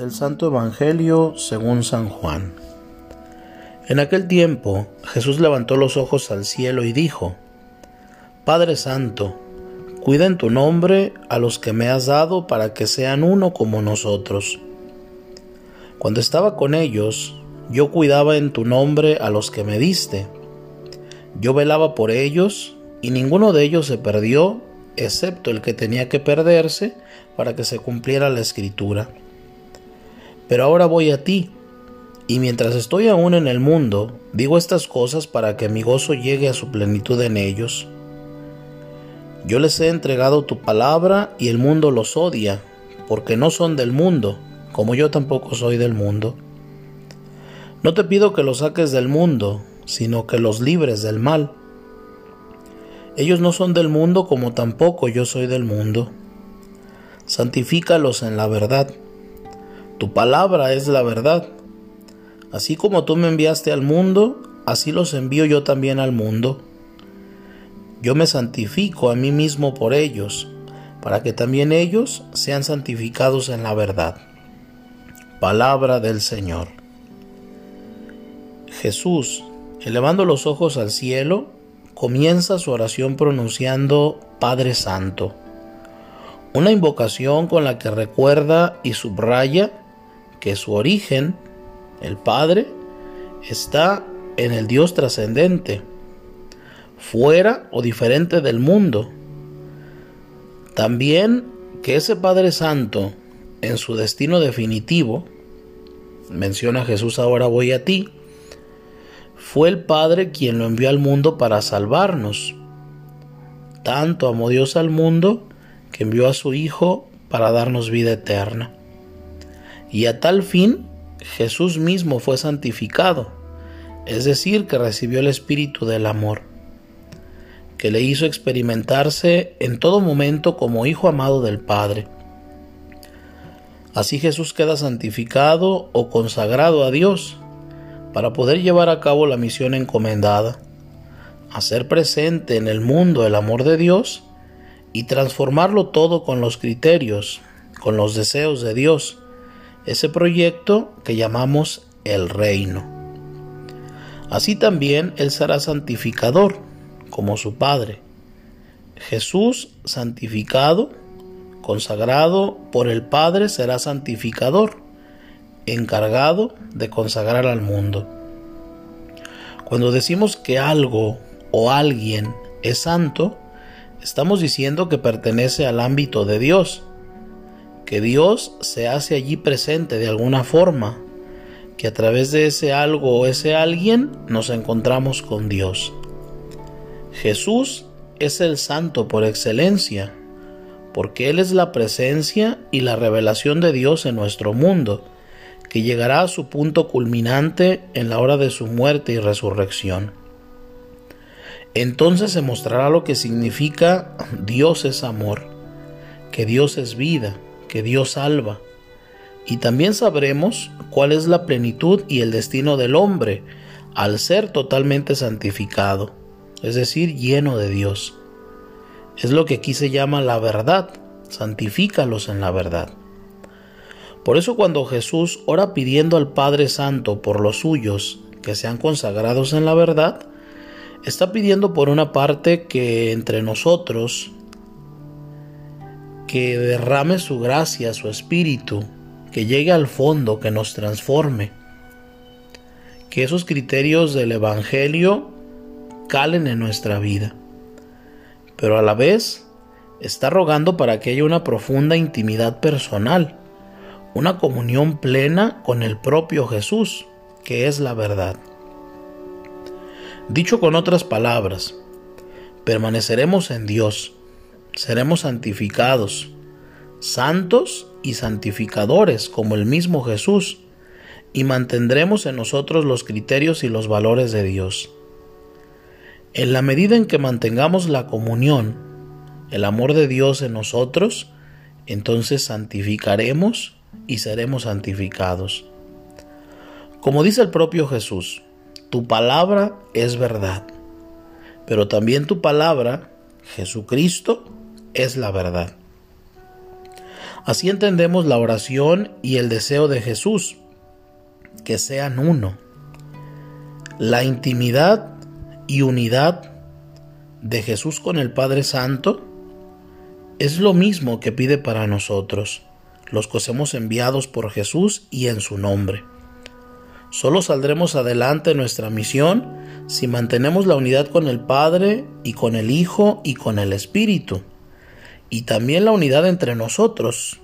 Del Santo Evangelio según San Juan. En aquel tiempo Jesús levantó los ojos al cielo y dijo, Padre Santo, cuida en tu nombre a los que me has dado para que sean uno como nosotros. Cuando estaba con ellos, yo cuidaba en tu nombre a los que me diste. Yo velaba por ellos y ninguno de ellos se perdió, excepto el que tenía que perderse para que se cumpliera la escritura. Pero ahora voy a ti, y mientras estoy aún en el mundo, digo estas cosas para que mi gozo llegue a su plenitud en ellos. Yo les he entregado tu palabra y el mundo los odia, porque no son del mundo, como yo tampoco soy del mundo. No te pido que los saques del mundo, sino que los libres del mal. Ellos no son del mundo como tampoco yo soy del mundo. Santifícalos en la verdad. Tu palabra es la verdad. Así como tú me enviaste al mundo, así los envío yo también al mundo. Yo me santifico a mí mismo por ellos, para que también ellos sean santificados en la verdad. Palabra del Señor. Jesús, elevando los ojos al cielo, comienza su oración pronunciando Padre Santo, una invocación con la que recuerda y subraya que su origen, el Padre, está en el Dios trascendente, fuera o diferente del mundo. También que ese Padre Santo, en su destino definitivo, menciona Jesús ahora voy a ti, fue el Padre quien lo envió al mundo para salvarnos. Tanto amó Dios al mundo que envió a su Hijo para darnos vida eterna. Y a tal fin Jesús mismo fue santificado, es decir, que recibió el Espíritu del amor, que le hizo experimentarse en todo momento como Hijo amado del Padre. Así Jesús queda santificado o consagrado a Dios para poder llevar a cabo la misión encomendada, hacer presente en el mundo el amor de Dios y transformarlo todo con los criterios, con los deseos de Dios, ese proyecto que llamamos el reino. Así también Él será santificador, como su Padre. Jesús santificado, consagrado por el Padre, será santificador, encargado de consagrar al mundo. Cuando decimos que algo o alguien es santo, estamos diciendo que pertenece al ámbito de Dios, que Dios se hace allí presente de alguna forma, que a través de ese algo o ese alguien nos encontramos con Dios. Jesús es el santo por excelencia, porque Él es la presencia y la revelación de Dios en nuestro mundo, que llegará a su punto culminante en la hora de su muerte y resurrección. Entonces se mostrará lo que significa Dios es amor, que Dios es vida, que Dios salva. Y también sabremos cuál es la plenitud y el destino del hombre al ser totalmente santificado, es decir, lleno de Dios. Es lo que aquí se llama la verdad, santifícalos en la verdad. Por eso cuando Jesús ora pidiendo al Padre Santo por los suyos que sean consagrados en la verdad, está pidiendo por una parte que entre nosotros que derrame su gracia, su espíritu, que llegue al fondo, que nos transforme. Que esos criterios del Evangelio calen en nuestra vida. Pero a la vez está rogando para que haya una profunda intimidad personal, una comunión plena con el propio Jesús, que es la verdad. Dicho con otras palabras, permaneceremos en Dios seremos santificados, santos y santificadores como el mismo Jesús, y mantendremos en nosotros los criterios y los valores de Dios. En la medida en que mantengamos la comunión, el amor de Dios en nosotros, entonces santificaremos y seremos santificados. Como dice el propio Jesús, tu palabra es verdad, pero también tu palabra, Jesucristo, es la verdad. Así entendemos la oración y el deseo de Jesús, que sean uno. La intimidad y unidad de Jesús con el Padre Santo es lo mismo que pide para nosotros, los que somos enviados por Jesús y en su nombre. Solo saldremos adelante en nuestra misión si mantenemos la unidad con el Padre y con el Hijo y con el Espíritu, y también la unidad entre nosotros,